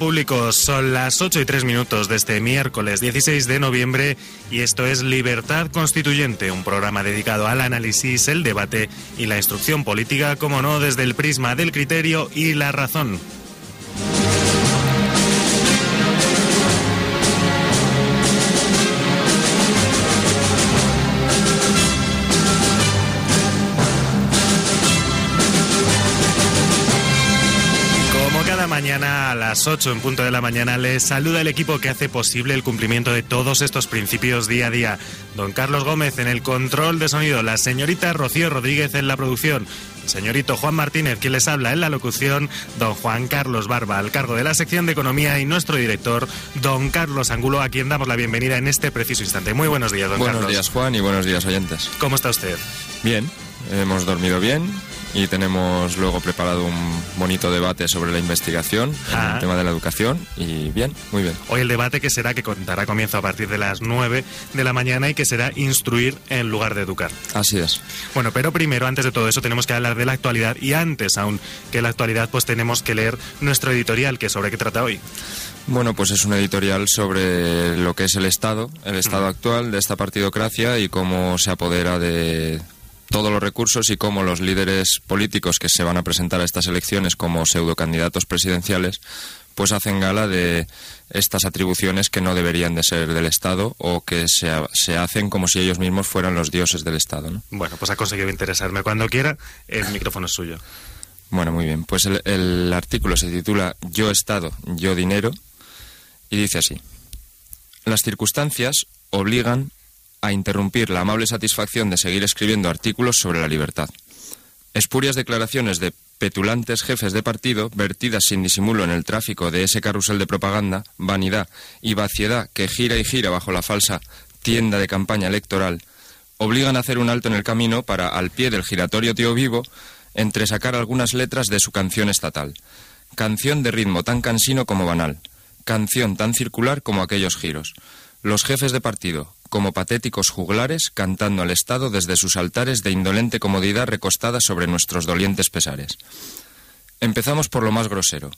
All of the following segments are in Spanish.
Repúblicos. Son las 8 y 3 minutos de este miércoles 16 de noviembre y esto es Libertad Constituyente, un programa dedicado al análisis, el debate y la instrucción política, como no, desde el prisma del criterio y la razón. Las 8 en punto de la mañana les saluda el equipo que hace posible el cumplimiento de todos estos principios día a día. Don Carlos Gómez en el control de sonido, la señorita Rocío Rodríguez en la producción, señorito Juan Martínez quien les habla en la locución, don Juan Carlos Barba al cargo de la sección de economía y nuestro director, don Carlos Angulo a quien damos la bienvenida en este preciso instante. Muy buenos días, don Buenos Carlos. días, Juan, y buenos días, oyentes. ¿Cómo está usted? Bien, hemos dormido bien y tenemos luego preparado un bonito debate sobre la investigación, en Ah. el tema de la educación, y bien, muy bien. Hoy el debate que será que contará comienzo a partir de las 9 de la mañana y que será instruir en lugar de educar. Así es. Bueno, pero primero, antes de todo eso, tenemos que hablar de la actualidad y antes aún que la actualidad, pues tenemos que leer nuestro editorial, que sobre qué trata hoy. Bueno, pues es un editorial sobre lo que es el Estado, el Estado actual de esta partidocracia y cómo se apodera de todos los recursos y cómo los líderes políticos que se van a presentar a estas elecciones como pseudocandidatos presidenciales pues hacen gala de estas atribuciones que no deberían de ser del Estado o que se, se hacen como si ellos mismos fueran los dioses del Estado. ¿no? Bueno, pues ha conseguido interesarme. Cuando quiera, el micrófono es suyo. Bueno, muy bien. Pues el, el artículo se titula Yo Estado, yo dinero y dice así. Las circunstancias obligan a interrumpir la amable satisfacción de seguir escribiendo artículos sobre la libertad. Espurias declaraciones de petulantes jefes de partido, vertidas sin disimulo en el tráfico de ese carrusel de propaganda, vanidad y vaciedad que gira y gira bajo la falsa tienda de campaña electoral, obligan a hacer un alto en el camino para, al pie del giratorio tío vivo, entresacar algunas letras de su canción estatal. Canción de ritmo tan cansino como banal. Canción tan circular como aquellos giros. Los jefes de partido, como patéticos juglares, cantando al Estado desde sus altares de indolente comodidad recostada sobre nuestros dolientes pesares. Empezamos por lo más grosero.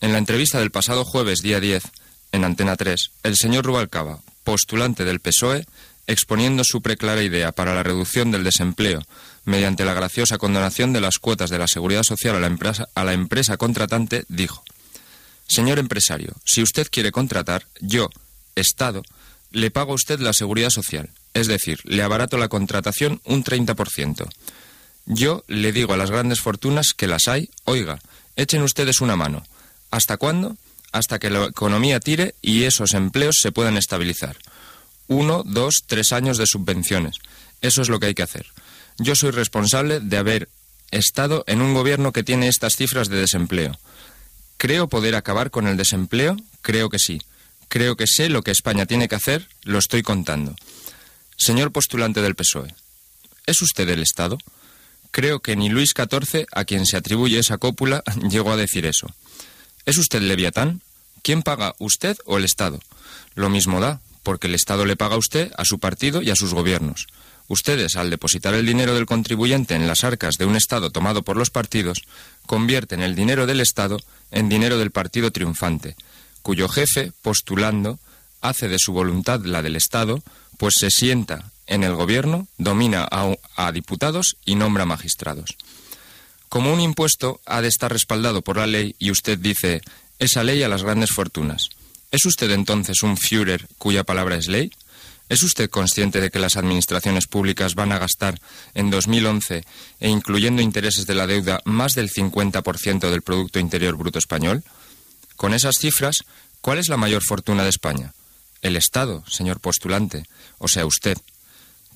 En la entrevista del pasado jueves, día 10, en Antena 3, el señor Rubalcaba, postulante del PSOE, exponiendo su preclara idea para la reducción del desempleo mediante la graciosa condonación de las cuotas de la seguridad social a la empresa, a la empresa contratante, dijo, Señor empresario, si usted quiere contratar, yo, Estado, le pago a usted la seguridad social, es decir, le abarato la contratación un 30%. Yo le digo a las grandes fortunas que las hay, oiga, echen ustedes una mano. ¿Hasta cuándo? hasta que la economía tire y esos empleos se puedan estabilizar. Uno, dos, tres años de subvenciones. Eso es lo que hay que hacer. Yo soy responsable de haber estado en un gobierno que tiene estas cifras de desempleo. ¿Creo poder acabar con el desempleo? Creo que sí. Creo que sé lo que España tiene que hacer, lo estoy contando. Señor postulante del PSOE, ¿es usted el Estado? Creo que ni Luis XIV, a quien se atribuye esa cópula, llegó a decir eso. ¿Es usted Leviatán? ¿Quién paga, usted o el Estado? Lo mismo da, porque el Estado le paga a usted, a su partido y a sus gobiernos. Ustedes, al depositar el dinero del contribuyente en las arcas de un Estado tomado por los partidos, convierten el dinero del Estado en dinero del partido triunfante, cuyo jefe, postulando, hace de su voluntad la del Estado, pues se sienta en el gobierno, domina a, diputados y nombra magistrados. Como un impuesto ha de estar respaldado por la ley y usted dice esa ley a las grandes fortunas. ¿Es usted entonces un Führer cuya palabra es ley? ¿Es usted consciente de que las administraciones públicas van a gastar en 2011 e incluyendo intereses de la deuda más del 50% del Producto Interior Bruto español? Con esas cifras, ¿cuál es la mayor fortuna de España? El Estado, señor postulante, o sea, usted.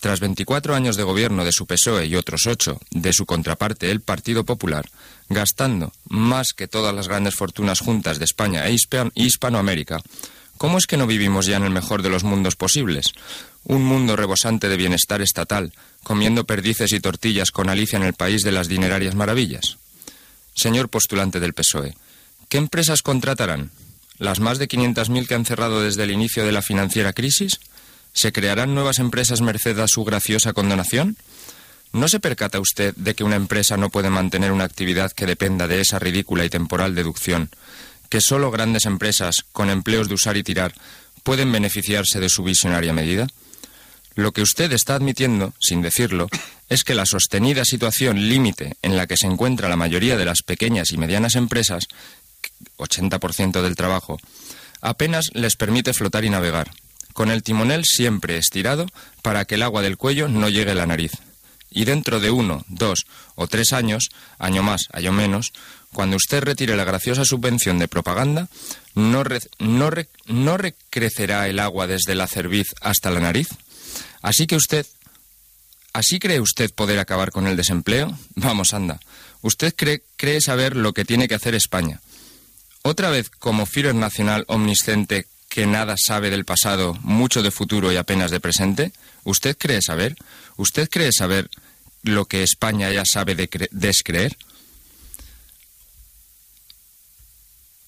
Tras 24 años de gobierno de su PSOE y otros ocho de su contraparte, el Partido Popular, gastando más que todas las grandes fortunas juntas de España e Hispanoamérica, ¿Cómo es que no vivimos ya en el mejor de los mundos posibles? Un mundo rebosante de bienestar estatal, comiendo perdices y tortillas con Alicia en el país de las dinerarias maravillas. Señor postulante del PSOE, ¿qué empresas contratarán? ¿Las más de 500.000 que han cerrado desde el inicio de la financiera crisis? ¿Se crearán nuevas empresas merced a su graciosa condonación? ¿No se percata usted de que una empresa no puede mantener una actividad que dependa de esa ridícula y temporal deducción, que solo grandes empresas con empleos de usar y tirar pueden beneficiarse de su visionaria medida? Lo que usted está admitiendo, sin decirlo, es que la sostenida situación límite en la que se encuentra la mayoría de las pequeñas y medianas empresas, 80% del trabajo, apenas les permite flotar y navegar, con el timonel siempre estirado para que el agua del cuello no llegue a la nariz. Y dentro de uno, dos o tres años, año más, año menos, cuando usted retire la graciosa subvención de propaganda, ¿no, no, no recrecerá el agua desde la cerviz hasta la nariz? Así que usted... ¿Así cree usted poder acabar con el desempleo? Vamos, anda. Usted cree, cree saber lo que tiene que hacer España. Otra vez, como Führer nacional omnisciente que nada sabe del pasado, mucho de futuro y apenas de presente, ¿usted cree saber? ¿Usted cree saber lo que España ya sabe de descreer?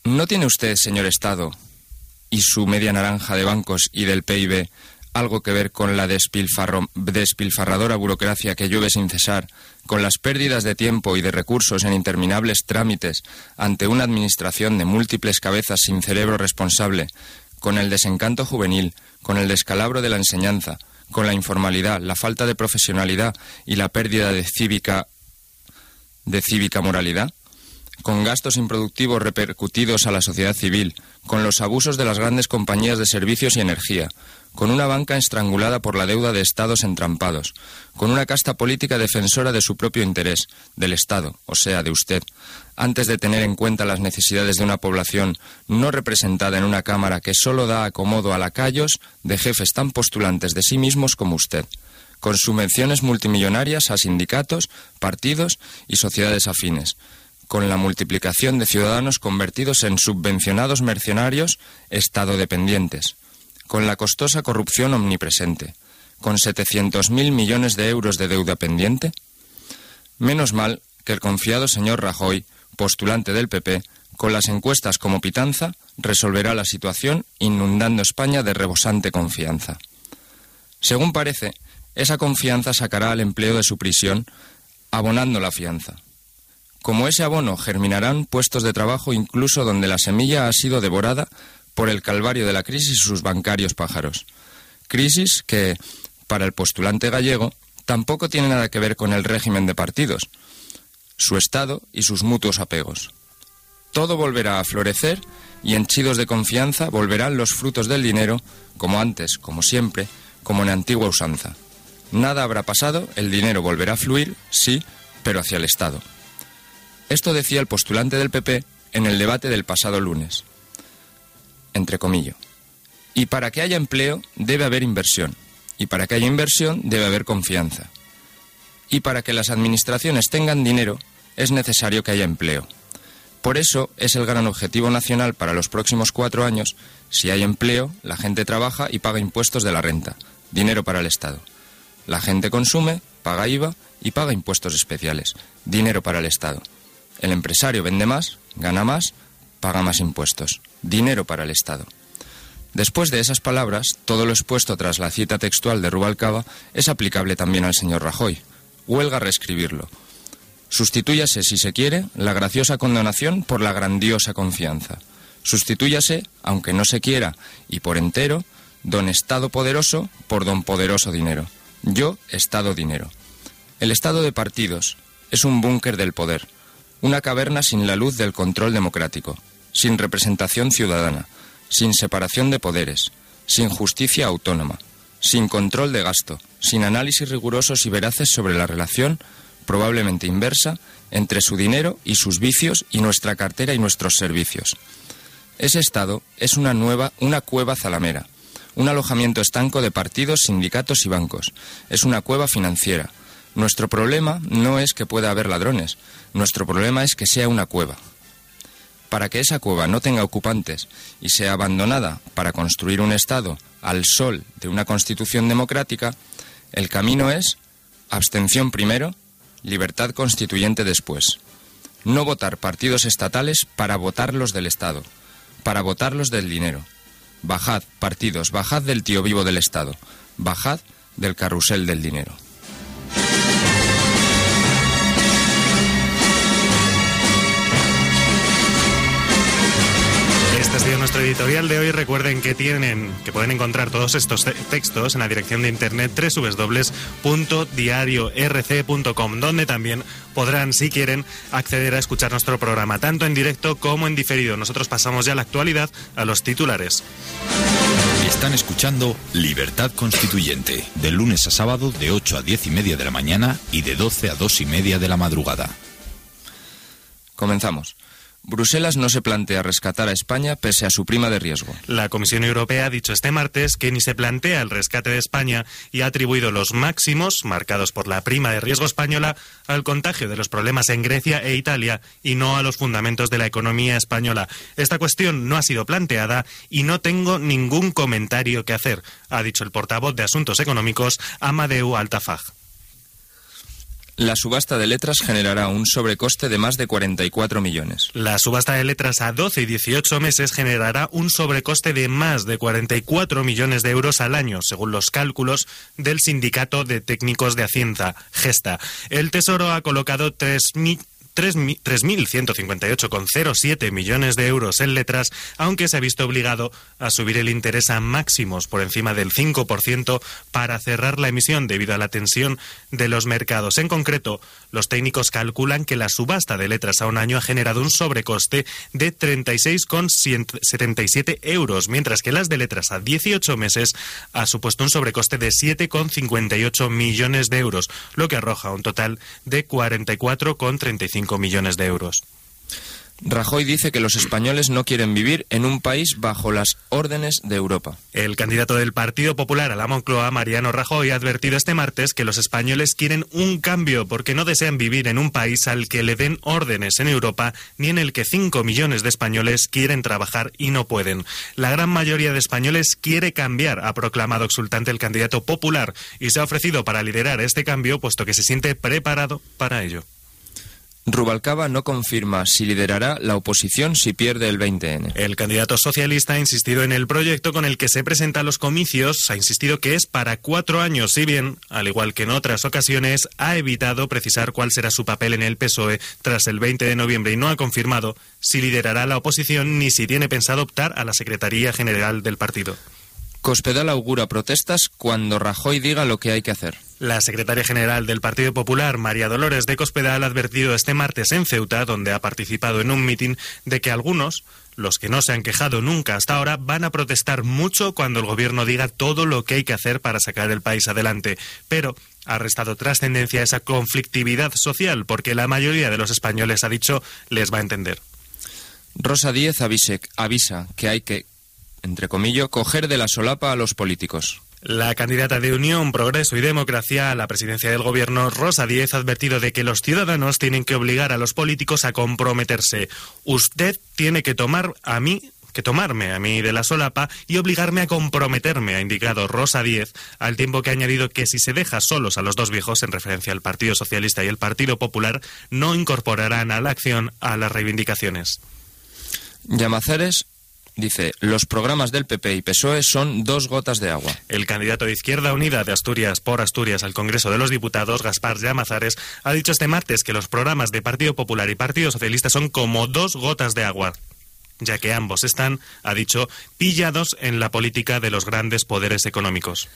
¿No tiene usted, señor Estado, y su media naranja de bancos y del PIB algo que ver con la despilfarradora burocracia que llueve sin cesar, con las pérdidas de tiempo y de recursos en interminables trámites ante una administración de múltiples cabezas sin cerebro responsable, con el desencanto juvenil, con el descalabro de la enseñanza, con la informalidad, la falta de profesionalidad y la pérdida de cívica de cívica moralidad? con gastos improductivos repercutidos a la sociedad civil, con los abusos de las grandes compañías de servicios y energía, con una banca estrangulada por la deuda de estados entrampados, con una casta política defensora de su propio interés, del Estado, o sea, de usted, antes de tener en cuenta las necesidades de una población no representada en una Cámara que solo da acomodo a lacayos de jefes tan postulantes de sí mismos como usted, con subvenciones multimillonarias a sindicatos, partidos y sociedades afines, con la multiplicación de ciudadanos convertidos en subvencionados mercenarios estado dependientes, con la costosa corrupción omnipresente, con 700.000 millones de euros de deuda pendiente? Menos mal que el confiado señor Rajoy, postulante del PP, con las encuestas como pitanza, resolverá la situación inundando España de rebosante confianza. Según parece, esa confianza sacará al empleo de su prisión abonando la fianza. Como ese abono germinarán puestos de trabajo incluso donde la semilla ha sido devorada por el calvario de la crisis y sus bancarios pájaros. Crisis que, para el postulante gallego, tampoco tiene nada que ver con el régimen de partidos, su Estado y sus mutuos apegos. Todo volverá a florecer y en chidos de confianza volverán los frutos del dinero, como antes, como siempre, como en antigua usanza. Nada habrá pasado, el dinero volverá a fluir, sí, pero hacia el Estado. Esto decía el postulante del PP en el debate del pasado lunes. Entre comillas. Y para que haya empleo debe haber inversión. Y para que haya inversión debe haber confianza. Y para que las administraciones tengan dinero es necesario que haya empleo. Por eso es el gran objetivo nacional para los próximos cuatro años. Si hay empleo, la gente trabaja y paga impuestos de la renta, dinero para el Estado. La gente consume, paga IVA y paga impuestos especiales, dinero para el Estado. El empresario vende más, gana más, paga más impuestos, dinero para el Estado. Después de esas palabras, todo lo expuesto tras la cita textual de Rubalcaba es aplicable también al señor Rajoy. Huelga reescribirlo. Sustitúyase, si se quiere, la graciosa condonación por la grandiosa confianza. Sustitúyase, aunque no se quiera, y por entero, don Estado poderoso por don poderoso dinero. Yo, Estado dinero. El Estado de partidos es un búnker del poder, una caverna sin la luz del control democrático, sin representación ciudadana, sin separación de poderes, sin justicia autónoma, sin control de gasto, sin análisis rigurosos y veraces sobre la relación, probablemente inversa, entre su dinero y sus vicios y nuestra cartera y nuestros servicios. Ese Estado es una nueva, una cueva zalamera, un alojamiento estanco de partidos, sindicatos y bancos. Es una cueva financiera. Nuestro problema no es que pueda haber ladrones, nuestro problema es que sea una cueva. Para que esa cueva no tenga ocupantes y sea abandonada para construir un Estado al sol de una constitución democrática, el camino es abstención primero, libertad constituyente después. No votar partidos estatales para votarlos del Estado, para votarlos del dinero. Bajad, partidos, bajad del tío vivo del Estado, bajad del carrusel del dinero. Este ha sido nuestro editorial de hoy. Recuerden que tienen, que pueden encontrar todos estos te- textos en la dirección de internet www.diariorc.com, donde también podrán, si quieren, acceder a escuchar nuestro programa, tanto en directo como en diferido. Nosotros pasamos ya a la actualidad, a los titulares. Están escuchando Libertad Constituyente, de lunes a sábado de 8 a 10 y media de la mañana y de 12 a 2 y media de la madrugada. Comenzamos. Bruselas no se plantea rescatar a España pese a su prima de riesgo. La Comisión Europea ha dicho este martes que ni se plantea el rescate de España y ha atribuido los máximos, marcados por la prima de riesgo española, al contagio de los problemas en Grecia e Italia y no a los fundamentos de la economía española. Esta cuestión no ha sido planteada y no tengo ningún comentario que hacer, ha dicho el portavoz de Asuntos Económicos, Amadeu Altafaj. La subasta de letras generará un sobrecoste de más de 44 millones. La subasta de letras a 12 y 18 meses generará un sobrecoste de más de 44 millones de euros al año, según los cálculos del Sindicato de Técnicos de Hacienda, Gesta. El Tesoro ha colocado 3.000 3.158,07 millones de euros en letras, aunque se ha visto obligado a subir el interés a máximos por encima del 5% para cerrar la emisión debido a la tensión de los mercados. En concreto, los técnicos calculan que la subasta de letras a un año ha generado un sobrecoste de 36,77 euros, mientras que las de letras a 18 meses ha supuesto un sobrecoste de 7,58 millones de euros, lo que arroja un total de 44,35 millones de euros. Rajoy dice que los españoles no quieren vivir en un país bajo las órdenes de Europa. El candidato del Partido Popular a la Moncloa, Mariano Rajoy, ha advertido este martes que los españoles quieren un cambio porque no desean vivir en un país al que le den órdenes en Europa ni en el que 5 millones de españoles quieren trabajar y no pueden. La gran mayoría de españoles quiere cambiar, ha proclamado exultante el candidato popular y se ha ofrecido para liderar este cambio puesto que se siente preparado para ello. Rubalcaba no confirma si liderará la oposición si pierde el 20N. El candidato socialista ha insistido en el proyecto con el que se presenta a los comicios, ha insistido que es para cuatro años, si bien, al igual que en otras ocasiones, ha evitado precisar cuál será su papel en el PSOE tras el 20 de noviembre y no ha confirmado si liderará la oposición ni si tiene pensado optar a la Secretaría General del partido. Cospedal augura protestas cuando Rajoy diga lo que hay que hacer. La secretaria general del Partido Popular, María Dolores de Cospedal, ha advertido este martes en Ceuta, donde ha participado en un mitin, de que algunos, los que no se han quejado nunca hasta ahora, van a protestar mucho cuando el gobierno diga todo lo que hay que hacer para sacar el país adelante. Pero ha restado trascendencia a esa conflictividad social, porque la mayoría de los españoles, ha dicho, les va a entender. Rosa Díez avise- avisa que hay que entre comillas, coger de la solapa a los políticos. La candidata de Unión, Progreso y Democracia a la presidencia del gobierno, Rosa Díez, ha advertido de que los ciudadanos tienen que obligar a los políticos a comprometerse. Usted tiene que tomar a mí que tomarme a mí de la solapa y obligarme a comprometerme, ha indicado Rosa Díez, al tiempo que ha añadido que si se deja solos a los dos viejos, en referencia al Partido Socialista y el Partido Popular, no incorporarán a la acción a las reivindicaciones. Llamazares dice, los programas del PP y PSOE son dos gotas de agua. El candidato de Izquierda Unida de Asturias por Asturias al Congreso de los Diputados, Gaspar Llamazares, ha dicho este martes que los programas de Partido Popular y Partido Socialista son como dos gotas de agua ya que ambos están, ha dicho, pillados en la política de los grandes poderes económicos.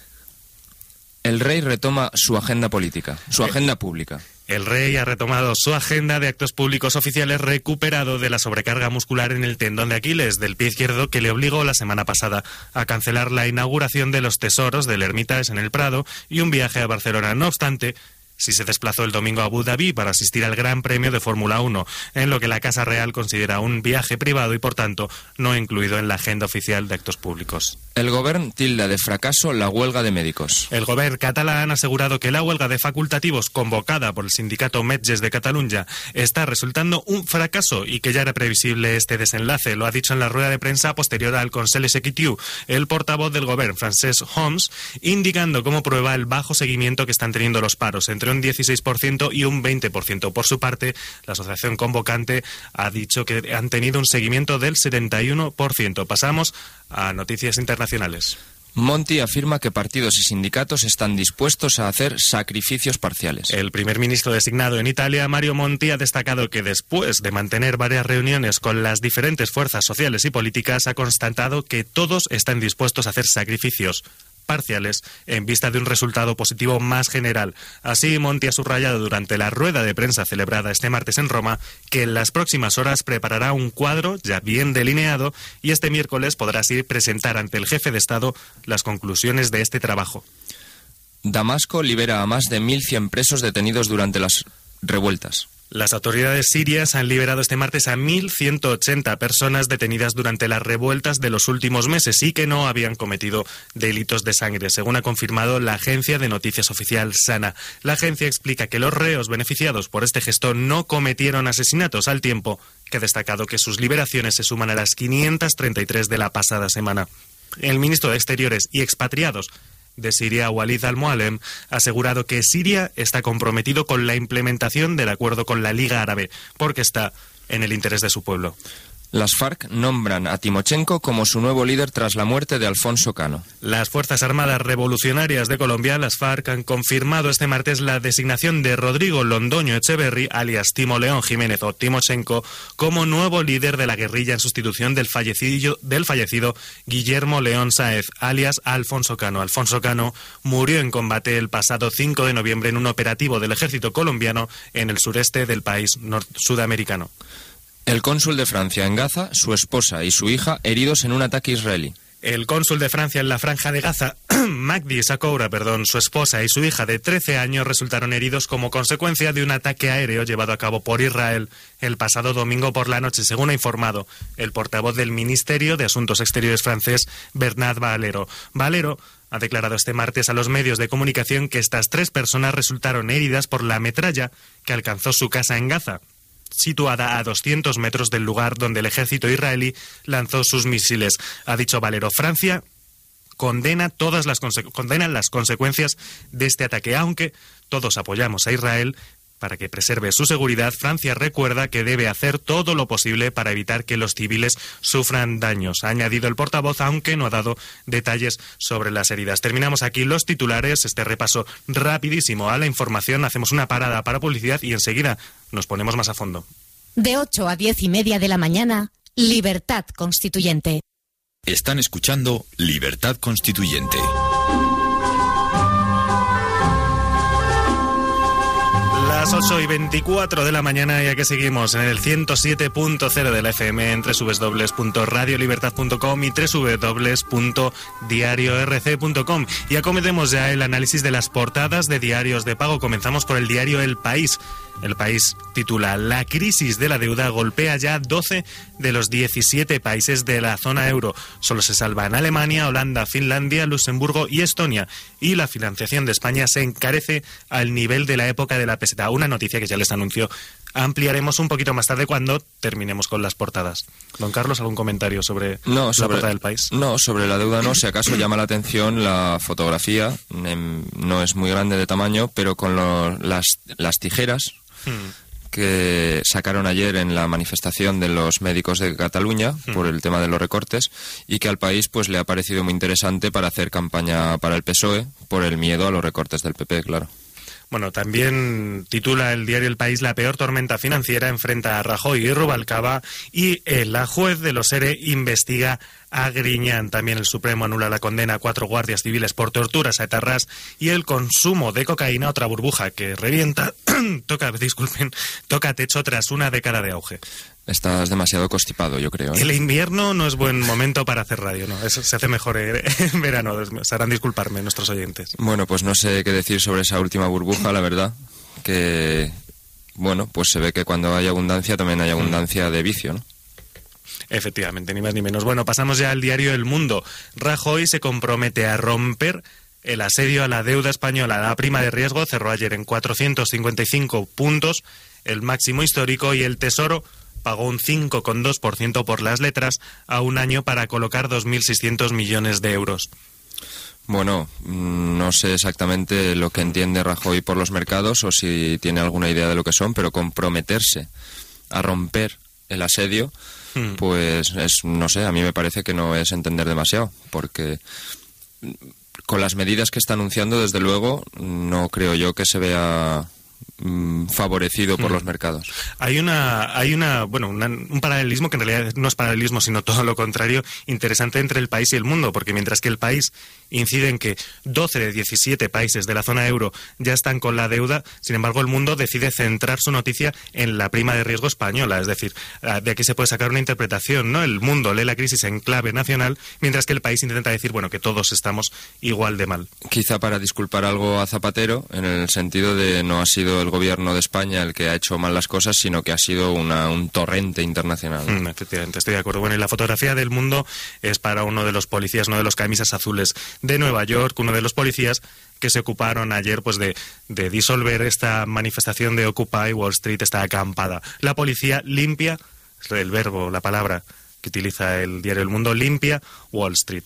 El rey retoma su agenda política, su agenda pública. El rey ha retomado su agenda de actos públicos oficiales recuperado de la sobrecarga muscular en el tendón de Aquiles del pie izquierdo que le obligó la semana pasada a cancelar la inauguración de los tesoros del Hermitage en el Prado y un viaje a Barcelona. No obstante, si se desplazó el domingo a Abu Dhabi para asistir al Gran Premio de Fórmula 1, en lo que la Casa Real considera un viaje privado y, por tanto, no incluido en la agenda oficial de actos públicos. El gobierno tilda de fracaso la huelga de médicos. El gobierno catalán ha asegurado que la huelga de facultativos convocada por el sindicato Metges de Cataluña está resultando un fracaso y que ya era previsible este desenlace. Lo ha dicho en la rueda de prensa posterior al Consell Executiu el portavoz del gobierno, Francesc Homs, indicando como prueba el bajo seguimiento que están teniendo los paros, entre un 16% y un 20%. Por su parte, la asociación convocante ha dicho que han tenido un seguimiento del 71%. Pasamos a noticias internacionales. Monti afirma que partidos y sindicatos están dispuestos a hacer sacrificios parciales. El primer ministro designado en Italia, Mario Monti, ha destacado que después de mantener varias reuniones con las diferentes fuerzas sociales y políticas, ha constatado que todos están dispuestos a hacer sacrificios parciales en vista de un resultado positivo más general. Así, Monti ha subrayado durante la rueda de prensa celebrada este martes en Roma que en las próximas horas preparará un cuadro ya bien delineado y este miércoles podrá así presentar ante el jefe de Estado las conclusiones de este trabajo. Damasco libera a más de 1.100 presos detenidos durante las revueltas. Las autoridades sirias han liberado este martes a 1.180 personas detenidas durante las revueltas de los últimos meses y que no habían cometido delitos de sangre, según ha confirmado la agencia de noticias oficial Sana. La agencia explica que los reos beneficiados por este gesto no cometieron asesinatos al tiempo que ha destacado que sus liberaciones se suman a las 533 de la pasada semana. El ministro de Exteriores y expatriados de Siria, Walid al-Mualem, ha asegurado que Siria está comprometido con la implementación del acuerdo con la Liga Árabe, porque está en el interés de su pueblo. Las FARC nombran a Timochenko como su nuevo líder tras la muerte de Alfonso Cano. Las Fuerzas Armadas Revolucionarias de Colombia, las FARC, han confirmado este martes la designación de Rodrigo Londoño Echeverry, alias Timo León Jiménez o Timochenko, como nuevo líder de la guerrilla en sustitución del fallecido, del fallecido Guillermo León Sáez, alias Alfonso Cano. Alfonso Cano murió en combate el pasado 5 de noviembre en un operativo del ejército colombiano en el sureste del país sudamericano. El cónsul de Francia en Gaza, su esposa y su hija heridos en un ataque israelí. El cónsul de Francia en la franja de Gaza, Magdi Sakoura, perdón, su esposa y su hija de 13 años resultaron heridos como consecuencia de un ataque aéreo llevado a cabo por Israel el pasado domingo por la noche, según ha informado el portavoz del Ministerio de Asuntos Exteriores francés, Bernard Valero. Valero ha declarado este martes a los medios de comunicación que estas tres personas resultaron heridas por la metralla que alcanzó su casa en Gaza situada a 200 metros del lugar donde el ejército israelí lanzó sus misiles. Ha dicho Valero, Francia condena todas las las consecuencias de este ataque, aunque todos apoyamos a Israel para que preserve su seguridad, Francia recuerda que debe hacer todo lo posible para evitar que los civiles sufran daños. Ha añadido el portavoz, aunque no ha dado detalles sobre las heridas. Terminamos aquí los titulares, este repaso rapidísimo a la información. Hacemos una parada para publicidad y enseguida nos ponemos más a fondo. De 8 a 10 y media de la mañana, Libertad Constituyente. Están escuchando Libertad Constituyente. Las las 8 y 24 de la mañana y aquí seguimos en el 107.0 de la FM en www.radiolibertad.com y www.diariorc.com. Y acometemos ya el análisis de las portadas de diarios de pago. Comenzamos por el diario El País. El país titula La crisis de la deuda golpea ya 12 de los 17 países de la zona euro. Solo se salvan Alemania, Holanda, Finlandia, Luxemburgo y Estonia. Y la financiación de España se encarece al nivel de la época de la peseta. Una noticia que ya les anunció. Ampliaremos un poquito más tarde cuando terminemos con las portadas. Don Carlos, ¿algún comentario sobre, No, sobre, la portada del país? No, sobre la deuda no. Si acaso llama la atención la fotografía. em, No es muy grande de tamaño, pero con lo- las, las tijeras Hmm. que sacaron ayer en la manifestación de los médicos de Cataluña por el tema de los recortes y que al país pues le ha parecido muy interesante para hacer campaña para el PSOE por el miedo a los recortes del PP, claro. Bueno, también titula el diario El País La peor tormenta financiera enfrenta a Rajoy y Rubalcaba y eh, la juez de los ERE investiga a Griñán. También el Supremo anula la condena a cuatro guardias civiles por torturas a etarras y el consumo de cocaína, otra burbuja que revienta, toca, disculpen, toca techo tras una década de auge. Estás demasiado constipado, yo creo. ¿eh? El invierno no es buen momento para hacer radio, ¿no? Eso se hace mejor en verano, se harán disculparme nuestros oyentes. Bueno, pues no sé qué decir sobre esa última burbuja, la verdad. Que, bueno, pues se ve que cuando hay abundancia también hay abundancia de vicio, ¿no? Efectivamente, ni más ni menos. Bueno, pasamos ya al diario El Mundo. Rajoy se compromete a romper el asedio a la deuda española. La prima de riesgo cerró ayer en 455 puntos, el máximo histórico, y el Tesoro pagó un 5,2% por las letras a un año para colocar 2.600 millones de euros. Bueno, mm, no sé exactamente lo que entiende Rajoy por los mercados o si tiene alguna idea de lo que son, pero comprometerse a romper el asedio, Hmm. pues es, no sé, a mí me parece que no es entender demasiado, porque con las medidas que está anunciando, desde luego, no creo yo que se vea mm, favorecido por Hmm. los mercados. Hay una, hay una, bueno, una- un paralelismo que en realidad no es paralelismo, sino todo lo contrario, interesante entre el país y el mundo, porque mientras que el país incide en que 12 de 17 países de la zona euro ya están con la deuda, sin embargo el mundo decide centrar su noticia en la prima de riesgo española, es decir, ah, de aquí se puede sacar una interpretación, ¿no? El mundo lee la crisis en clave nacional, mientras que el país intenta decir, bueno, que todos estamos igual de mal. Quizá para disculpar algo a Zapatero, en el sentido de no ha sido el gobierno de España el que ha hecho mal las cosas, sino que ha sido una- un torrente internacional. Mm, efectivamente, estoy de acuerdo. Bueno, y la fotografía del mundo es para uno de los policías, uno de los camisas azules de Nueva York, uno de los policías que se ocuparon ayer pues de, de disolver esta manifestación de Occupy Wall Street, esta acampada. La policía limpia, es el verbo, la palabra que utiliza el diario El Mundo, limpia Wall Street.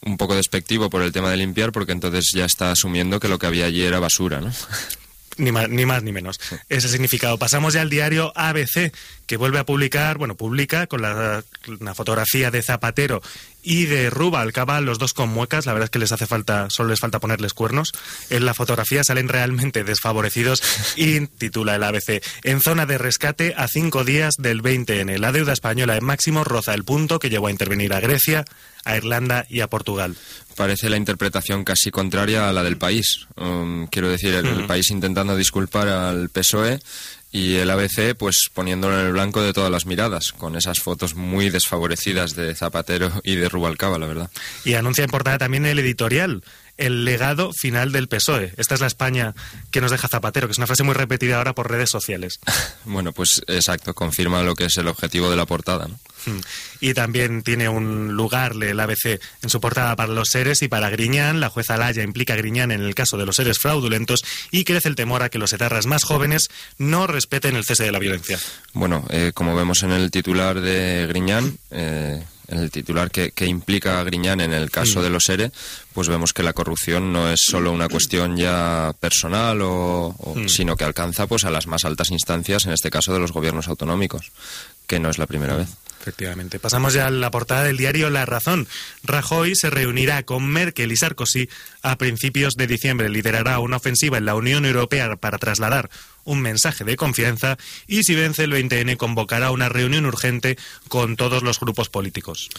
Un poco despectivo por el tema de limpiar, porque entonces ya está asumiendo que lo que había allí era basura, ¿no? Ni más, ni más ni menos. Ese significado. Pasamos ya al diario ABC, que vuelve a publicar, bueno, publica con la, una fotografía de Zapatero y de Rubalcaba, los dos con muecas. La verdad es que les hace falta, solo les falta ponerles cuernos. En la fotografía salen realmente desfavorecidos y titula el ABC. En zona de rescate a cinco días del 20N. La deuda española en máximo roza el punto que llevó a intervenir a Grecia, a Irlanda y a Portugal. Parece la interpretación casi contraria a la del país. Um, quiero decir, el, el país intentando disculpar al PSOE y el ABC pues poniéndolo en el blanco de todas las miradas, con esas fotos muy desfavorecidas de Zapatero y de Rubalcaba, la verdad. Y anuncia en portada también el editorial, el legado final del PSOE. Esta es la España que nos deja Zapatero, que es una frase muy repetida ahora por redes sociales. Bueno, pues exacto, confirma lo que es el objetivo de la portada, ¿no? Mm. Y también tiene un lugar el ABC en su portada para los seres y para Griñán. La jueza Laya implica a Griñán en el caso de los seres fraudulentos y crece el temor a que los etarras más jóvenes no respeten el cese de la violencia. Bueno, eh, como vemos en el titular de Griñán, eh, en el titular que, que implica a Griñán en el caso de los ERE, pues vemos que la corrupción no es solo una cuestión ya personal, o, o- Mm. sino que alcanza pues a las más altas instancias, en este caso de los gobiernos autonómicos, que no es la primera vez. Efectivamente. Pasamos ya a la portada del diario La Razón. Rajoy se reunirá con Merkel y Sarkozy a principios de diciembre. Liderará una ofensiva en la Unión Europea para trasladar un mensaje de confianza y si vence el 20N convocará una reunión urgente con todos los grupos políticos.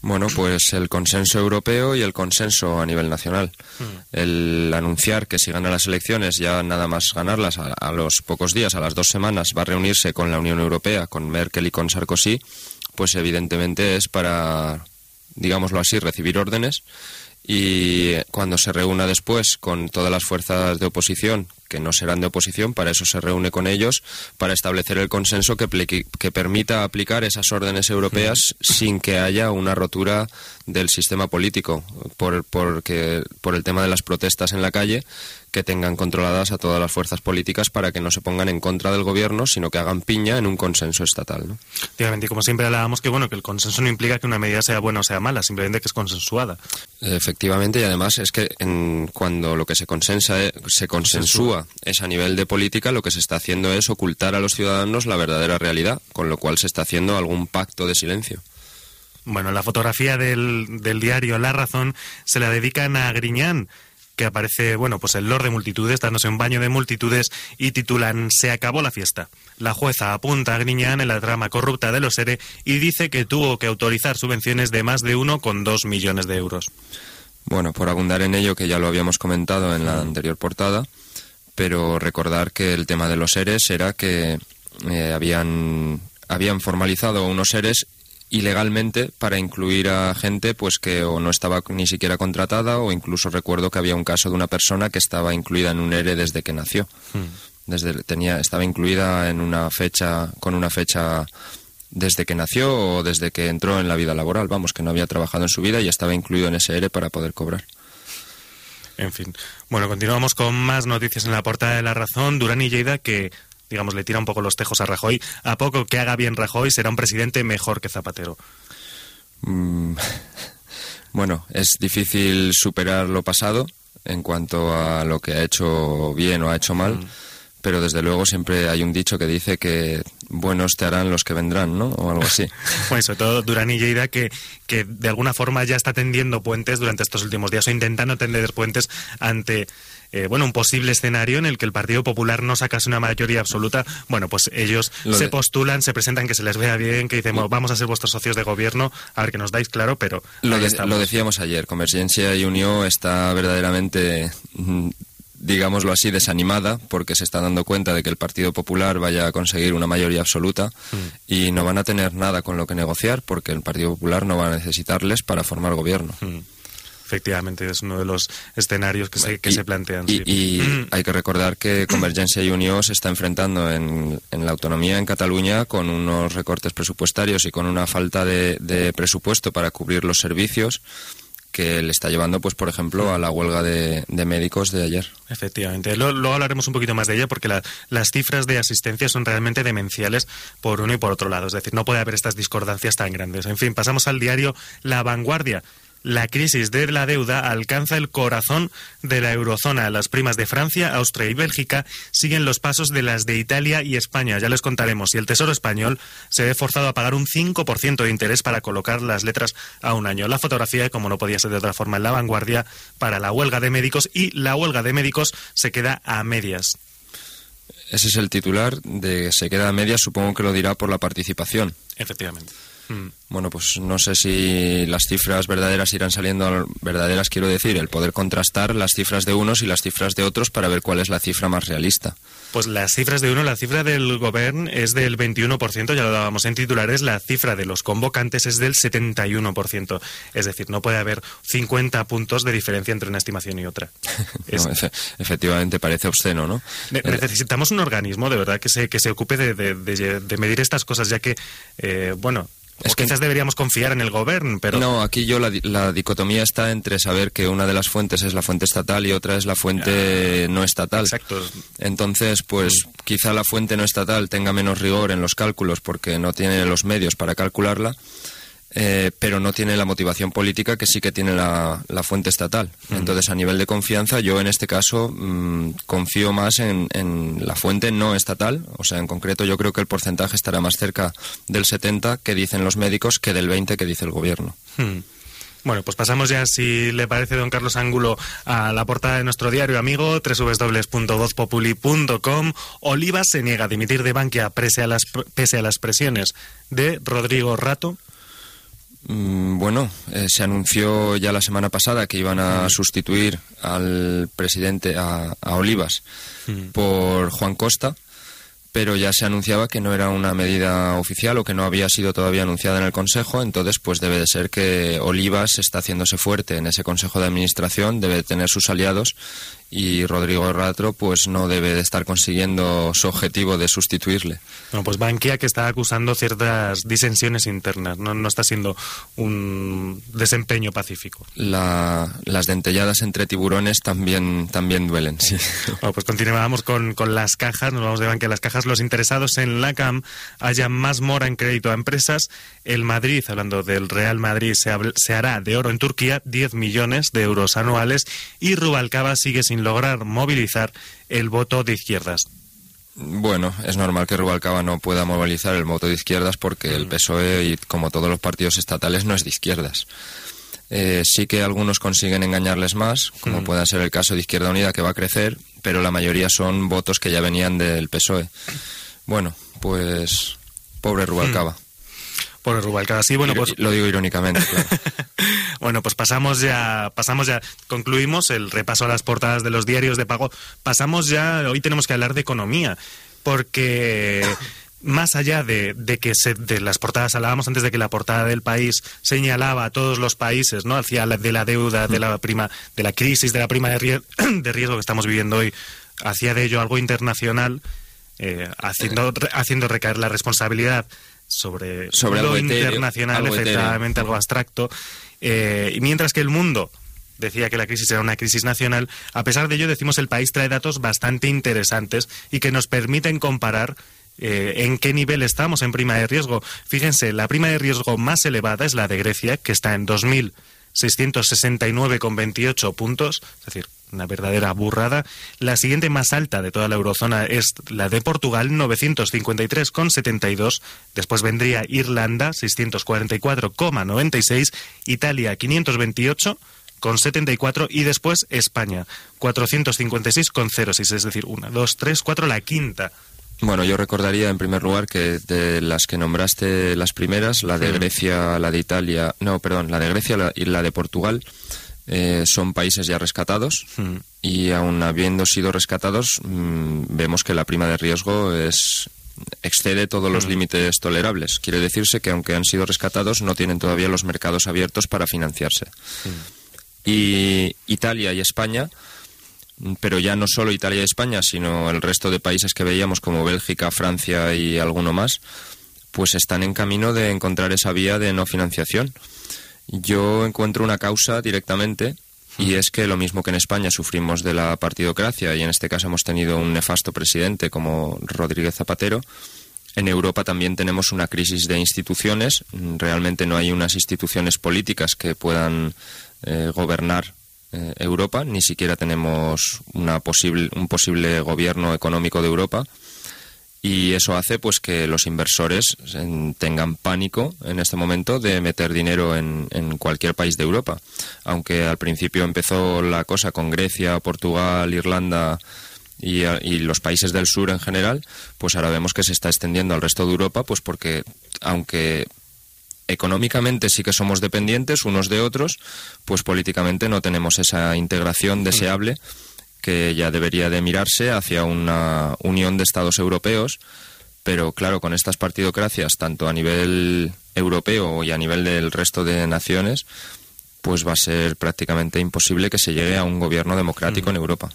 Bueno, pues el consenso europeo y el consenso a nivel nacional. Hmm. El anunciar que si gana las elecciones, ya nada más ganarlas, a, a los pocos días, a las dos semanas, va a reunirse con la Unión Europea, con Merkel y con Sarkozy, pues evidentemente es para, digámoslo así, recibir órdenes y cuando se reúna después con todas las fuerzas de oposición, que no serán de oposición, para eso se reúne con ellos, para establecer el consenso que, permita aplicar esas órdenes europeas sin que haya una rotura del sistema político, por, porque, por el tema de las protestas en la calle, que tengan controladas a todas las fuerzas políticas para que no se pongan en contra del gobierno, sino que hagan piña en un consenso estatal. ¿no? Efectivamente, y como siempre hablábamos que bueno que el consenso no implica que una medida sea buena o sea mala, simplemente que es consensuada. Efectivamente, y además es que en- cuando lo que se consensa e- se consensúa es a nivel de política, lo que se está haciendo es ocultar a los ciudadanos la verdadera realidad, con lo cual se está haciendo algún pacto de silencio. Bueno, la fotografía del, del diario La Razón se la dedican a Griñán, que aparece, bueno, pues el Lord de multitudes, dándose un baño de multitudes y titulan Se acabó la fiesta. La jueza apunta a Griñán en la trama corrupta de los ERE y dice que tuvo que autorizar subvenciones de más de uno con dos millones de euros. Bueno, por abundar en ello, que ya lo habíamos comentado en la anterior portada, pero recordar que el tema de los seres era que eh, habían, habían formalizado unos seres ilegalmente para incluir a gente pues que o no estaba ni siquiera contratada o incluso recuerdo que había un caso de una persona que estaba incluida en un ERE desde que nació. Desde tenía estaba incluida en una fecha con una fecha desde que nació o desde que entró en la vida laboral, vamos, que no había trabajado en su vida y estaba incluido en ese ERE para poder cobrar. En fin. Bueno, continuamos con más noticias en la portada de La Razón. Durán y Lleida que digamos, le tira un poco los tejos a Rajoy. A poco que haga bien Rajoy, será un presidente mejor que Zapatero. Mm, bueno, es difícil superar lo pasado en cuanto a lo que ha hecho bien o ha hecho mal, pero desde luego siempre hay un dicho que dice que buenos te harán los que vendrán, ¿no? O algo así. Bueno, sobre todo Durán y Lleida, que, que de alguna forma ya está tendiendo puentes durante estos últimos días o intentando tender puentes ante eh, bueno, un posible escenario en el que el Partido Popular no sacase una mayoría absoluta, bueno, pues ellos Lo se de- postulan, se presentan que se les vea bien, que dicen, bueno, vamos a ser vuestros socios de gobierno, a ver que nos dais claro, pero Lo, de- decíamos ayer, Convergencia y Unión está verdaderamente, mm, digámoslo así, desanimada porque se está dando cuenta de que el Partido Popular vaya a conseguir una mayoría absoluta y no van a tener nada con lo que negociar porque el Partido Popular no va a necesitarles para formar gobierno. Mm. Efectivamente, es uno de los escenarios que se, que Y- se plantean. Y, sí. y hay que recordar que Convergencia y Unión se está enfrentando en, en la autonomía en Cataluña con unos recortes presupuestarios y con una falta de, de presupuesto para cubrir los servicios que le está llevando, pues por ejemplo, a la huelga de, de médicos de ayer. Efectivamente. Lo- Luego hablaremos un poquito más de ella porque la- las cifras de asistencia son realmente demenciales por uno y por otro lado. Es decir, no puede haber estas discordancias tan grandes. En fin, pasamos al diario La Vanguardia. La crisis de la deuda alcanza el corazón de la eurozona. Las primas de Francia, Austria y Bélgica siguen los pasos de las de Italia y España. Ya les contaremos. Y el Tesoro español se ve forzado a pagar un 5% de interés para colocar las letras a un año. La fotografía, como no podía ser de otra forma, en la vanguardia para la huelga de médicos y la huelga de médicos se queda a medias. Ese es el titular de Se queda a media, supongo que lo dirá por la participación. Efectivamente. Mm. Bueno, pues no sé si las cifras verdaderas irán saliendo, al- verdaderas quiero decir, el poder contrastar las cifras de unos y las cifras de otros para ver cuál es la cifra más realista. Pues las cifras de uno, la cifra del gobierno es del 21%, ya lo dábamos en titulares, la cifra de los convocantes es del 71%. Es decir, no puede haber 50 puntos de diferencia entre una estimación y otra. Es- No, efe- efectivamente, parece obsceno, ¿no? Ne- Eh, Necesitamos un organismo de verdad que se, que se ocupe de, de- de- de medir estas cosas, ya que, eh, bueno, Es o que- quizás deberíamos confiar en el gobierno, pero No, aquí yo la, di- la dicotomía está entre saber que una de las fuentes es la fuente estatal y otra es la fuente no estatal. exacto. Entonces, pues quizá la fuente no estatal tenga menos rigor en los cálculos porque no tiene los medios para calcularla, eh, pero no tiene la motivación política que sí que tiene la, la fuente estatal. Entonces, a nivel de confianza, yo en este caso mm, confío más en, en la fuente no estatal. O sea, en concreto, yo creo que el porcentaje estará más cerca del 70 que dicen los médicos que del 20 que dice el gobierno. Hmm. Bueno, pues pasamos ya, si le parece, don Carlos Ángulo, a la portada de nuestro diario amigo, www.vozpopuli.com. Olivas se niega a dimitir de Bankia pese a las, pese a las presiones de Rodrigo Rato. Mm, Bueno, eh, se anunció ya la semana pasada que iban a sustituir al presidente, a, a Olivas, por Juan Costa, pero ya se anunciaba que no era una medida oficial o que no había sido todavía anunciada en el Consejo, entonces pues debe de ser que Olivas está haciéndose fuerte en ese Consejo de Administración, debe de tener sus aliados y Rodrigo Ratro pues no debe de estar consiguiendo su objetivo de sustituirle. Bueno, pues Bankia que está acusando ciertas disensiones internas, no, no está siendo un desempeño pacífico. La- las dentelladas entre tiburones también, también duelen, sí. Bueno, pues continuamos con, con las cajas, nos vamos de Bankia a las cajas. Los interesados en la CAM haya más mora en crédito a empresas. El Madrid, hablando del Real Madrid, se, se hará de oro en Turquía 10 millones de euros anuales y Rubalcaba sigue sin lograr movilizar el voto de izquierdas. Bueno, es normal que Rubalcaba no pueda movilizar el voto de izquierdas porque el PSOE, y como todos los partidos estatales, no es de izquierdas. Eh, sí que algunos consiguen engañarles más, como pueda ser el caso de Izquierda Unida, que va a crecer, pero la mayoría son votos que ya venían del PSOE. Bueno, pues pobre Rubalcaba. Por Rubalcaba, sí, bueno, pues Lo digo irónicamente, claro. Bueno, pues pasamos ya, pasamos ya, concluimos el repaso a las portadas de los diarios de pago. Pasamos ya, hoy tenemos que hablar de economía, porque más allá de, de que se, de las portadas hablábamos antes de que la portada del país señalaba a todos los países, ¿no? Hacia la, de la deuda, de la prima, de la crisis, de la prima de riesgo, de riesgo que estamos viviendo hoy, hacía de ello algo internacional, eh, haciendo, re- haciendo recaer la responsabilidad sobre, Sobre lo algo etéreo, internacional, etéreo. efectivamente, algo abstracto. Eh, y mientras que el mundo decía que la crisis era una crisis nacional, a pesar de ello decimos el país trae datos bastante interesantes y que nos permiten comparar eh, en qué nivel estamos en prima de riesgo. Fíjense, la prima de riesgo más elevada es la de Grecia, que está en 2.669,28 puntos, es decir, una verdadera burrada. La siguiente más alta de toda la eurozona es la de Portugal, 953,72. Después vendría Irlanda, 644,96. Italia, 528 con 74 y después España 456,06 es decir, una, dos, tres, cuatro, la quinta. Bueno, yo recordaría en primer lugar que de las que nombraste las primeras, la de Grecia, la de Italia, no, perdón, la de Grecia la- y la de Portugal, eh, son países ya rescatados Mm. y aun habiendo sido rescatados, mm, vemos que la prima de riesgo es excede todos los límites tolerables. Quiere decirse que aunque han sido rescatados, no tienen todavía los mercados abiertos para financiarse. Y Italia y España pero ya no solo Italia y España, sino el resto de países que veíamos como Bélgica, Francia y alguno más, pues están en camino de encontrar esa vía de no financiación. Yo encuentro una causa directamente y es que lo mismo que en España sufrimos de la partidocracia y en este caso hemos tenido un nefasto presidente como Rodríguez Zapatero, en Europa también tenemos una crisis de instituciones. Realmente no hay unas instituciones políticas que puedan eh, gobernar eh, Europa, ni siquiera tenemos una posible, un posible gobierno económico de Europa y eso hace pues que los inversores en- tengan pánico en este momento de meter dinero en, en cualquier país de Europa. Aunque al principio empezó la cosa con Grecia, Portugal, Irlanda y, y los países del sur en general, pues ahora vemos que se está extendiendo al resto de Europa, pues porque aunque económicamente sí que somos dependientes unos de otros, pues políticamente no tenemos esa integración deseable que ya debería de mirarse hacia una unión de Estados europeos, pero claro, con estas partidocracias, tanto a nivel europeo y a nivel del resto de naciones, pues va a ser prácticamente imposible que se llegue a un gobierno democrático en Europa.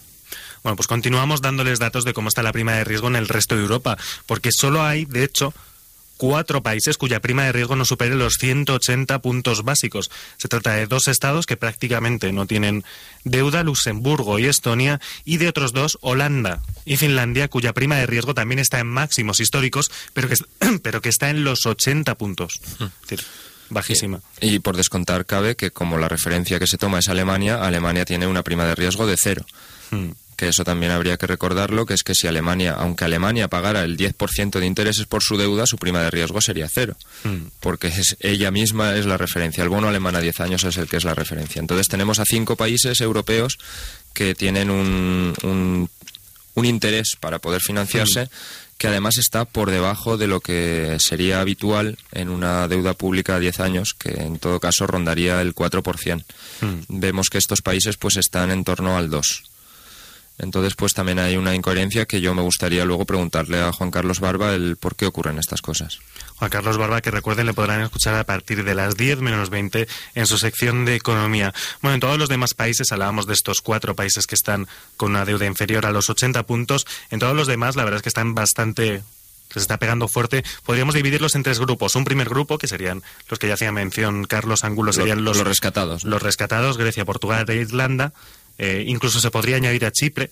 Bueno, pues continuamos dándoles datos de cómo está la prima de riesgo en el resto de Europa, porque solo hay, de hecho, cuatro países cuya prima de riesgo no supere los 180 puntos básicos. Se trata de dos estados que prácticamente no tienen deuda, Luxemburgo y Estonia, y de otros dos, Holanda y Finlandia, cuya prima de riesgo también está en máximos históricos, pero que, pero que está en los 80 puntos. Es decir, bajísima. Y por descontar cabe que como la referencia que se toma es Alemania, Alemania tiene una prima de riesgo de cero. Hmm. Que eso también habría que recordarlo, que es que si Alemania, aunque Alemania pagara el 10% de intereses por su deuda, su prima de riesgo sería cero. Hmm. Porque es, ella misma es la referencia. El bono alemán a 10 años es el que es la referencia. Entonces tenemos a cinco países europeos que tienen un, un, un interés para poder financiarse que además está por debajo de lo que sería habitual en una deuda pública a 10 años, que en todo caso rondaría el 4%. Hmm. Vemos que estos países pues están en torno al 2. Entonces, pues también hay una incoherencia que yo me gustaría luego preguntarle a Juan Carlos Barba el por qué ocurren estas cosas. Juan Carlos Barba, que recuerden, le podrán escuchar a partir de las 10 menos 20 en su sección de economía. Bueno, en todos los demás países, hablábamos de estos cuatro países que están con una deuda inferior a los 80 puntos. En todos los demás, la verdad es que están bastante se está pegando fuerte. Podríamos dividirlos en tres grupos. Un primer grupo, que serían los que ya hacía mención Carlos Ángulo, serían los, los rescatados. Los rescatados, Grecia, Portugal e Irlanda. Eh, incluso se podría añadir a Chipre,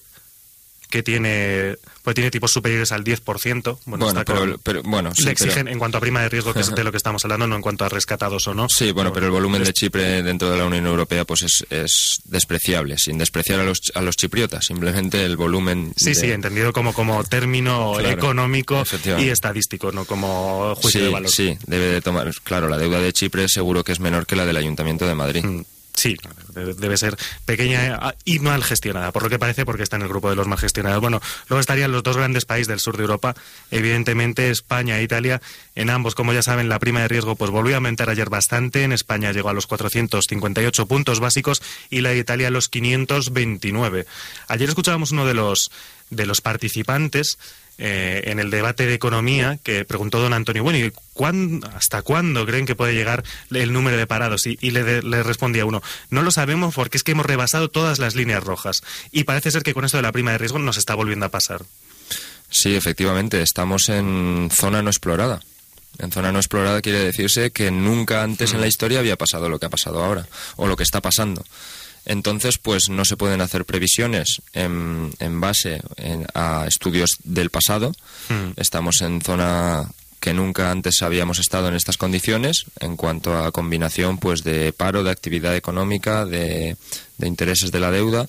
que tiene pues tiene tipos superiores al 10%. Bueno, Bueno, está pero, con- pero- bueno, sí, le exigen pero- en cuanto a prima de riesgo, que es de lo que estamos hablando, no en cuanto a rescatados o no. Sí, bueno, pero el volumen de Chipre dentro de la Unión Europea pues es, es despreciable, sin despreciar a los, a los chipriotas, simplemente el volumen. Sí, de- sí, entendido como, como término Claro, económico y estadístico, no como juicio Sí, de valor. sí, debe de tomar. Claro, la deuda de Chipre seguro que es menor que la del Ayuntamiento de Madrid. Mm, Sí, debe ser pequeña ah, y mal gestionada, por lo que parece, porque está en el grupo de los mal gestionados. Bueno, luego estarían los dos grandes países del sur de Europa, evidentemente España e Italia. En ambos, como ya saben, la prima de riesgo pues volvió a aumentar ayer bastante. En España llegó a los 458 puntos básicos y la de Italia a los 529. Ayer escuchábamos uno de los de los participantes eh, en el debate de economía que preguntó don Antonio, bueno, ¿y cuán- hasta cuándo creen que puede llegar el número de parados? Y, y le, de- le respondía uno, no lo sabemos porque es que hemos rebasado todas las líneas rojas. Y parece ser que con esto de la prima de riesgo nos está volviendo a pasar. Sí, efectivamente, estamos en zona no explorada. En zona no explorada quiere decirse que nunca antes en la historia había pasado lo que ha pasado ahora, o lo que está pasando. Entonces, pues no se pueden hacer previsiones en, en base en- a estudios del pasado. Mm. Estamos en zona que nunca antes habíamos estado en estas condiciones en cuanto a combinación pues de paro, de actividad económica, de, de intereses de la deuda.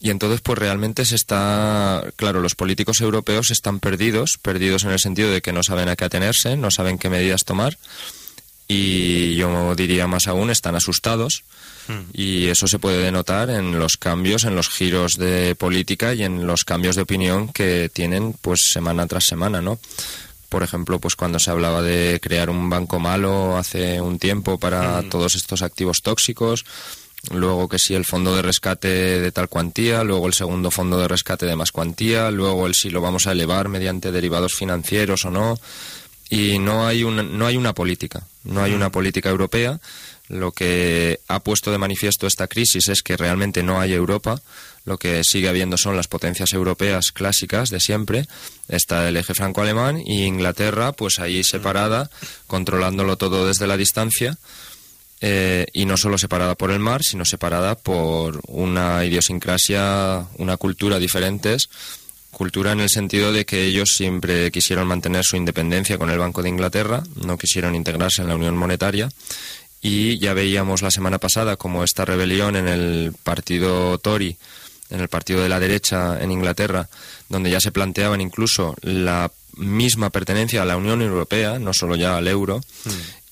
Y entonces, pues realmente se está, claro, los políticos europeos están perdidos, perdidos en el sentido de que no saben a qué atenerse, no saben qué medidas tomar, y yo diría más aún, están asustados, y eso se puede denotar en los cambios, en los giros de política y en los cambios de opinión que tienen, pues semana tras semana, ¿no? Por ejemplo, pues cuando se hablaba de crear un banco malo hace un tiempo para todos estos activos tóxicos, luego que si el fondo de rescate de tal cuantía, luego el segundo fondo de rescate de más cuantía, luego el si lo vamos a elevar mediante derivados financieros o no, y no hay una, no hay una política, no hay una política europea. Lo que ha puesto de manifiesto esta crisis es que realmente no hay Europa. Lo que sigue habiendo son las potencias europeas clásicas de siempre. Está el eje franco-alemán y Inglaterra, pues ahí separada, controlándolo todo desde la distancia. eh, y no solo separada por el mar, sino separada por una idiosincrasia, una cultura diferentes. Cultura en el sentido de que ellos siempre quisieron mantener su independencia con el Banco de Inglaterra, no quisieron integrarse en la Unión Monetaria. Y ya veíamos la semana pasada como esta rebelión en el partido Tory, en el partido de la derecha en Inglaterra, donde ya se planteaban incluso la misma pertenencia a la Unión Europea, no solo ya al euro,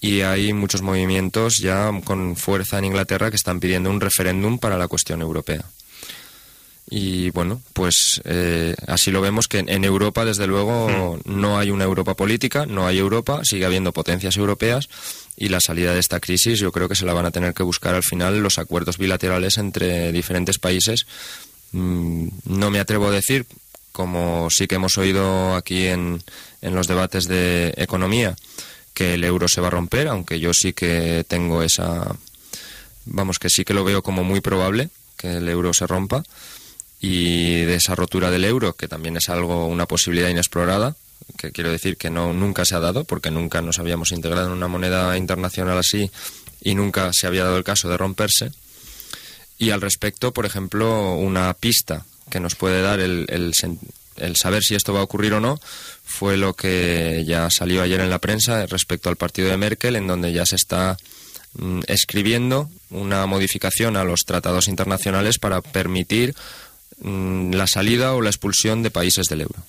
y hay muchos movimientos ya con fuerza en Inglaterra que están pidiendo un referéndum para la cuestión europea. Y bueno, pues eh, así lo vemos que en, en Europa, desde luego, no hay una Europa política, no hay Europa, sigue habiendo potencias europeas y la salida de esta crisis yo creo que se la van a tener que buscar al final los acuerdos bilaterales entre diferentes países. Mm, no me atrevo a decir, como sí que hemos oído aquí en, en los debates de economía, que el euro se va a romper, aunque yo sí que tengo esa, vamos, que sí que lo veo como muy probable que el euro se rompa y de esa rotura del euro, que también es algo, una posibilidad inexplorada, que quiero decir que no nunca se ha dado, porque nunca nos habíamos integrado en una moneda internacional así y nunca se había dado el caso de romperse. Y al respecto, por ejemplo, una pista que nos puede dar el, el, el saber si esto va a ocurrir o no fue lo que ya salió ayer en la prensa respecto al partido de Merkel, en donde ya se está mm, escribiendo una modificación a los tratados internacionales para permitir mm, la salida o la expulsión de países del euro.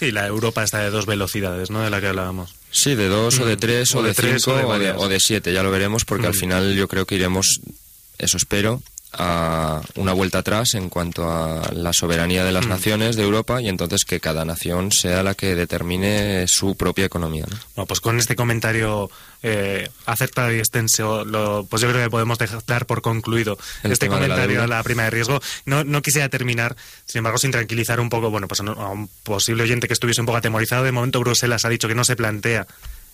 Sí, la Europa está de dos velocidades, ¿no? De la que hablábamos. Sí, de dos o de Mm. tres o, O de cinco o de o de, varias. o de siete, ya lo veremos porque al Mm. final yo creo que iremos, eso espero, a una vuelta atrás en cuanto a la soberanía de las Mm. naciones de Europa y entonces que cada nación sea la que determine su propia economía. ¿no? Bueno, pues con este comentario eh, acertado y extenso, lo, pues yo creo que podemos dejar por concluido El este tema de la comentario a la prima de riesgo. No, no quisiera terminar, sin embargo, sin tranquilizar un poco, bueno, pues a un posible oyente que estuviese un poco atemorizado. De momento, Bruselas ha dicho que no se plantea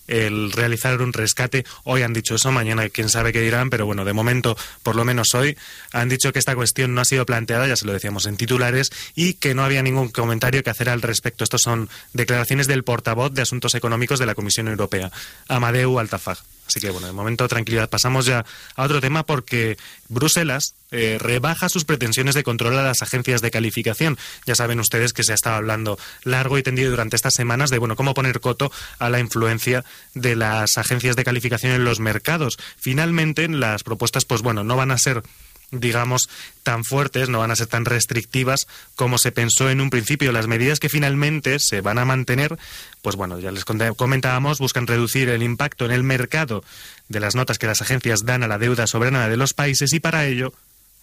el realizar un rescate. Hoy han dicho eso, mañana quién sabe qué dirán, pero bueno, de momento, por lo menos hoy, han dicho que esta cuestión no ha sido planteada, ya se lo decíamos en titulares, y que no había ningún comentario que hacer al respecto. Estos son declaraciones del portavoz de Asuntos Económicos de la Comisión Europea, Amadeu Altafag. Así que bueno, de momento tranquilidad. Pasamos ya a otro tema porque Bruselas eh, rebaja sus pretensiones de control a las agencias de calificación. Ya saben ustedes que se ha estado hablando largo y tendido durante estas semanas de bueno cómo poner coto a la influencia de las agencias de calificación en los mercados. Finalmente las propuestas pues bueno no van a ser digamos, tan fuertes, no van a ser tan restrictivas como se pensó en un principio. Las medidas que finalmente se van a mantener, pues bueno, ya les comentábamos, buscan reducir el impacto en el mercado de las notas que las agencias dan a la deuda soberana de los países y para ello,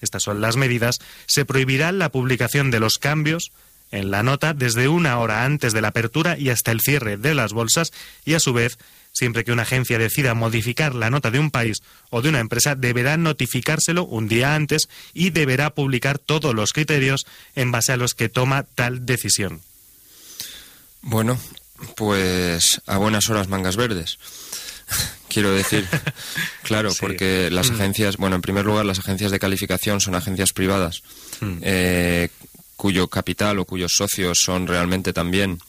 estas son las medidas, se prohibirá la publicación de los cambios en la nota desde una hora antes de la apertura y hasta el cierre de las bolsas y a su vez Siempre que una agencia decida modificar la nota de un país o de una empresa, deberá notificárselo un día antes y deberá publicar todos los criterios en base a los que toma tal decisión. Bueno, pues a buenas horas mangas verdes. Quiero decir, claro, Sí. porque las Mm. agencias, bueno, en primer lugar, las agencias de calificación son agencias privadas Mm. eh, cuyo capital o cuyos socios son realmente también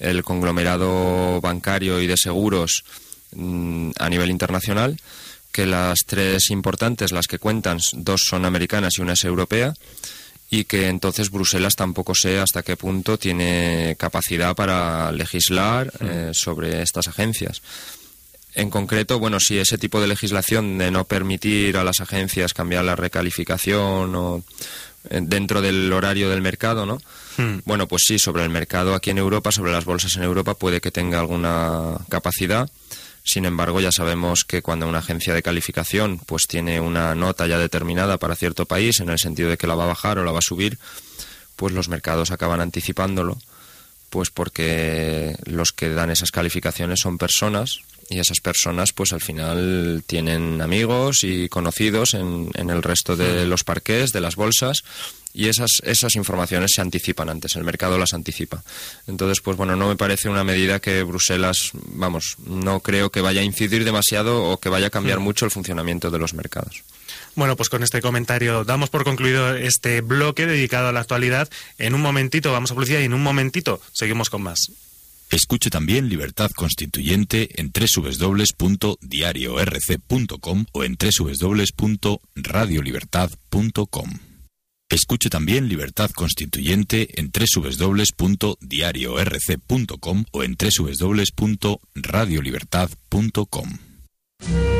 el conglomerado bancario y de seguros mm, a nivel internacional, que las tres importantes, las que cuentan, dos son americanas y una es europea, y que entonces Bruselas tampoco sé hasta qué punto tiene capacidad para legislar eh, sobre estas agencias. En concreto, bueno, si ese tipo de legislación de no permitir a las agencias cambiar la recalificación o eh, dentro del horario del mercado, ¿no? Hmm. Bueno, pues sí, sobre el mercado aquí en Europa, sobre las bolsas en Europa, puede que tenga alguna capacidad. Sin embargo, ya sabemos que cuando una agencia de calificación pues tiene una nota ya determinada para cierto país, en el sentido de que la va a bajar o la va a subir, pues los mercados acaban anticipándolo, pues porque los que dan esas calificaciones son personas y esas personas pues al final tienen amigos y conocidos en, en el resto de los parques, de las bolsas y esas, esas informaciones se anticipan antes, el mercado las anticipa. Entonces, pues bueno, no me parece una medida que Bruselas, vamos, no creo que vaya a incidir demasiado o que vaya a cambiar mucho el funcionamiento de los mercados. Bueno, pues con este comentario damos por concluido este bloque dedicado a la actualidad. En un momentito vamos a publicidad y en un momentito seguimos con más. Escuche también Libertad Constituyente en www.diariorc.com o en www.radiolibertad.com. Escuche también Libertad Constituyente en www.diariorc.com o en www.radiolibertad.com.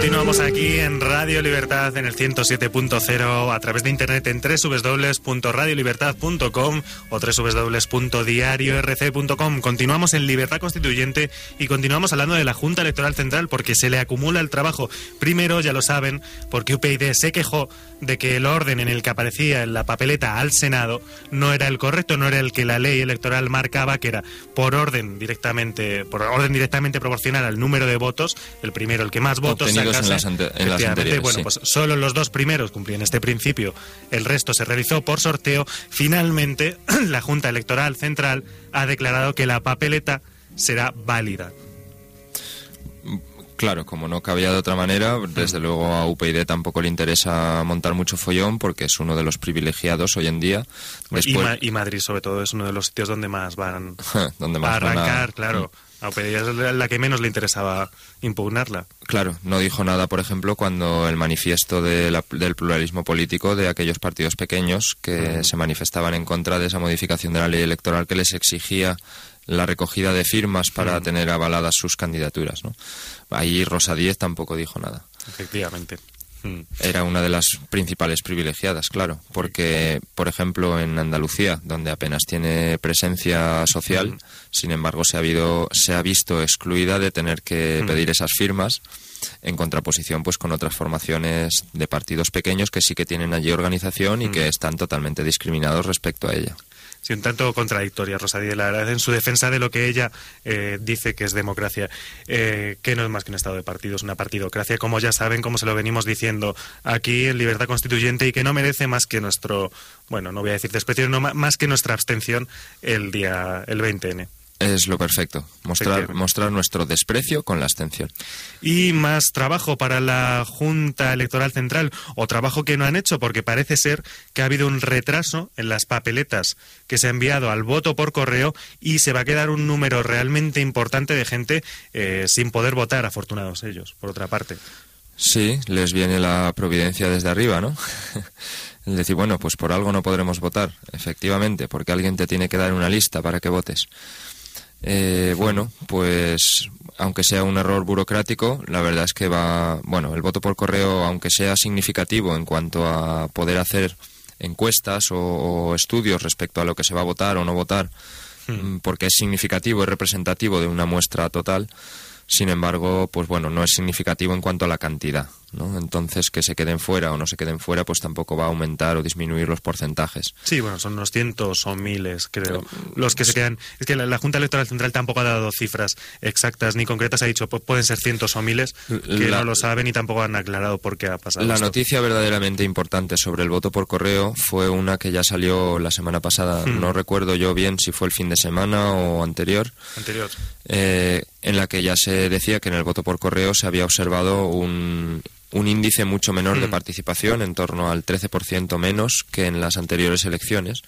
Continuamos aquí en Radio Libertad en el 107.0 a través de internet en www.radiolibertad.com o www.diariorc.com. Continuamos en Libertad Constituyente y continuamos hablando de la Junta Electoral Central porque se le acumula el trabajo. Primero, ya lo saben, porque UPyD se quejó de que el orden en el que aparecía en la papeleta al Senado no era el correcto, no era el que la ley electoral marcaba, que era por orden directamente, por orden directamente proporcional al número de votos, el primero el que más votos En las ante- en las anteriores, bueno, sí. pues solo los dos primeros cumplían este principio, el resto se realizó por sorteo. Finalmente, la Junta Electoral Central ha declarado que la papeleta será válida. Claro, como no cabía de otra manera, desde luego a UPyD tampoco le interesa montar mucho follón porque es uno de los privilegiados hoy en día. Y, Después, Ma- y Madrid, sobre todo, es uno de los sitios donde más van donde a más van a- arrancar, claro. A UPyD es la la que menos le interesaba impugnarla. Claro, no dijo nada, por ejemplo, cuando el manifiesto de la- del pluralismo político de aquellos partidos pequeños que se manifestaban en contra de esa modificación de la ley electoral que les exigía la recogida de firmas para tener avaladas sus candidaturas. ¿no? Ahí Rosa Díez tampoco dijo nada. Efectivamente. Era una de las principales privilegiadas, claro, porque, por ejemplo, en Andalucía, donde apenas tiene presencia social, sin embargo, se ha, habido, se ha visto excluida de tener que pedir esas firmas en contraposición pues con otras formaciones de partidos pequeños que sí que tienen allí organización y que están totalmente discriminados respecto a ella. Sí, un tanto contradictoria, Rosadía, la verdad, en su defensa de lo que ella eh, dice que es democracia, eh, que no es más que un estado de partidos, una partidocracia, como ya saben, como se lo venimos diciendo aquí en Libertad Constituyente y que no merece más que nuestro, bueno, no voy a decir desprecio, no, más que nuestra abstención el día, el 20N. Es lo perfecto, mostrar, mostrar nuestro desprecio con la abstención. Y más trabajo para la Junta Electoral Central, o trabajo que no han hecho, porque parece ser que ha habido un retraso en las papeletas que se ha enviado al voto por correo y se va a quedar un número realmente importante de gente eh, sin poder votar, afortunados ellos, por otra parte. Sí, les viene la providencia desde arriba, ¿no? El decir, bueno, pues por algo no podremos votar, efectivamente, porque alguien te tiene que dar una lista para que votes. Eh, bueno, pues aunque sea un error burocrático, la verdad es que va, bueno, el voto por correo, aunque sea significativo en cuanto a poder hacer encuestas o, estudios respecto a lo que se va a votar o no votar, hmm. mm, porque es significativo, es representativo de una muestra total, sin embargo, pues bueno, no es significativo en cuanto a la cantidad. ¿No? Entonces, que se queden fuera o no se queden fuera, pues tampoco va a aumentar o disminuir los porcentajes. Sí, bueno, son unos cientos o miles, creo, los que se quedan. Es que la, Junta Electoral Central tampoco ha dado cifras exactas ni concretas, ha dicho pueden ser cientos o miles, que no lo saben y tampoco han aclarado por qué ha pasado. La noticia verdaderamente importante sobre el voto por correo fue una que ya salió la semana pasada, hmm. no recuerdo yo bien si fue el fin de semana o anterior. Anterior. Eh, en la que ya se decía que en el voto por correo se había observado un un índice mucho menor de mm. participación, en torno al 13% menos que en las anteriores elecciones,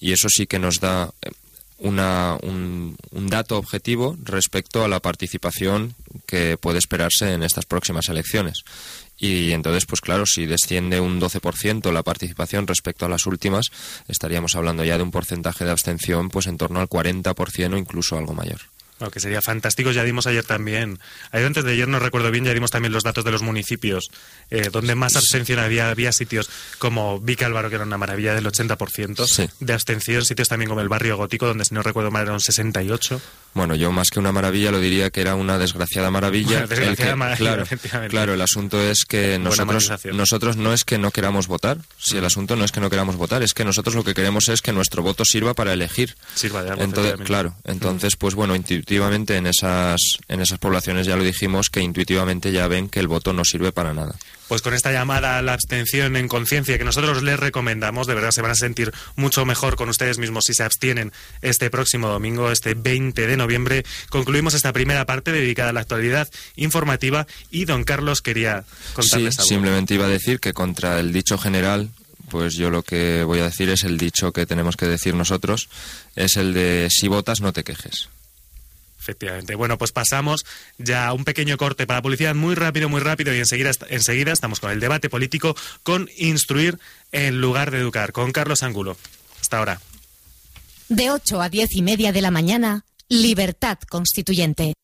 y eso sí que nos da eh, una, un, dato objetivo respecto a la participación que puede esperarse en estas próximas elecciones. Y entonces, pues claro, si desciende un 12% la participación respecto a las últimas, estaríamos hablando ya de un porcentaje de abstención pues en torno al 40% o incluso algo mayor. Bueno, que sería fantástico. Ya dimos ayer también, ayer antes de ayer no recuerdo bien, ya dimos también los datos de los municipios eh, donde más abstención había. Había sitios como Vicálvaro, que era una maravilla del 80% de abstención, sitios también como el barrio gótico, donde si no recuerdo mal eran 68%. Bueno, yo más que una maravilla lo diría que era una desgraciada maravilla. claro, claro, el asunto es que nosotros, nosotros no es que no queramos votar, si el asunto no es que no queramos votar, es que nosotros lo que queremos es que nuestro voto sirva para elegir. Sirva de algo. Entonces, claro, entonces, pues bueno, intuitivamente en esas, en esas poblaciones ya lo dijimos que intuitivamente ya ven que el voto no sirve para nada. Pues con esta llamada a la abstención en conciencia que nosotros les recomendamos, de verdad se van a sentir mucho mejor con ustedes mismos si se abstienen este próximo domingo, este 20 de noviembre. Concluimos esta primera parte dedicada a la actualidad informativa y don Carlos quería contarles sí, Simplemente iba a decir que contra el dicho general pues yo lo que voy a decir es el dicho que tenemos que decir nosotros, es el de si votas no te quejes. Efectivamente. Bueno, pues pasamos ya a un pequeño corte para publicidad muy rápido, muy rápido y enseguida, enseguida estamos con el debate político con instruir en lugar de educar, con Carlos Angulo. Hasta ahora. De 8 a 10 y media de la mañana, Libertad Constituyente.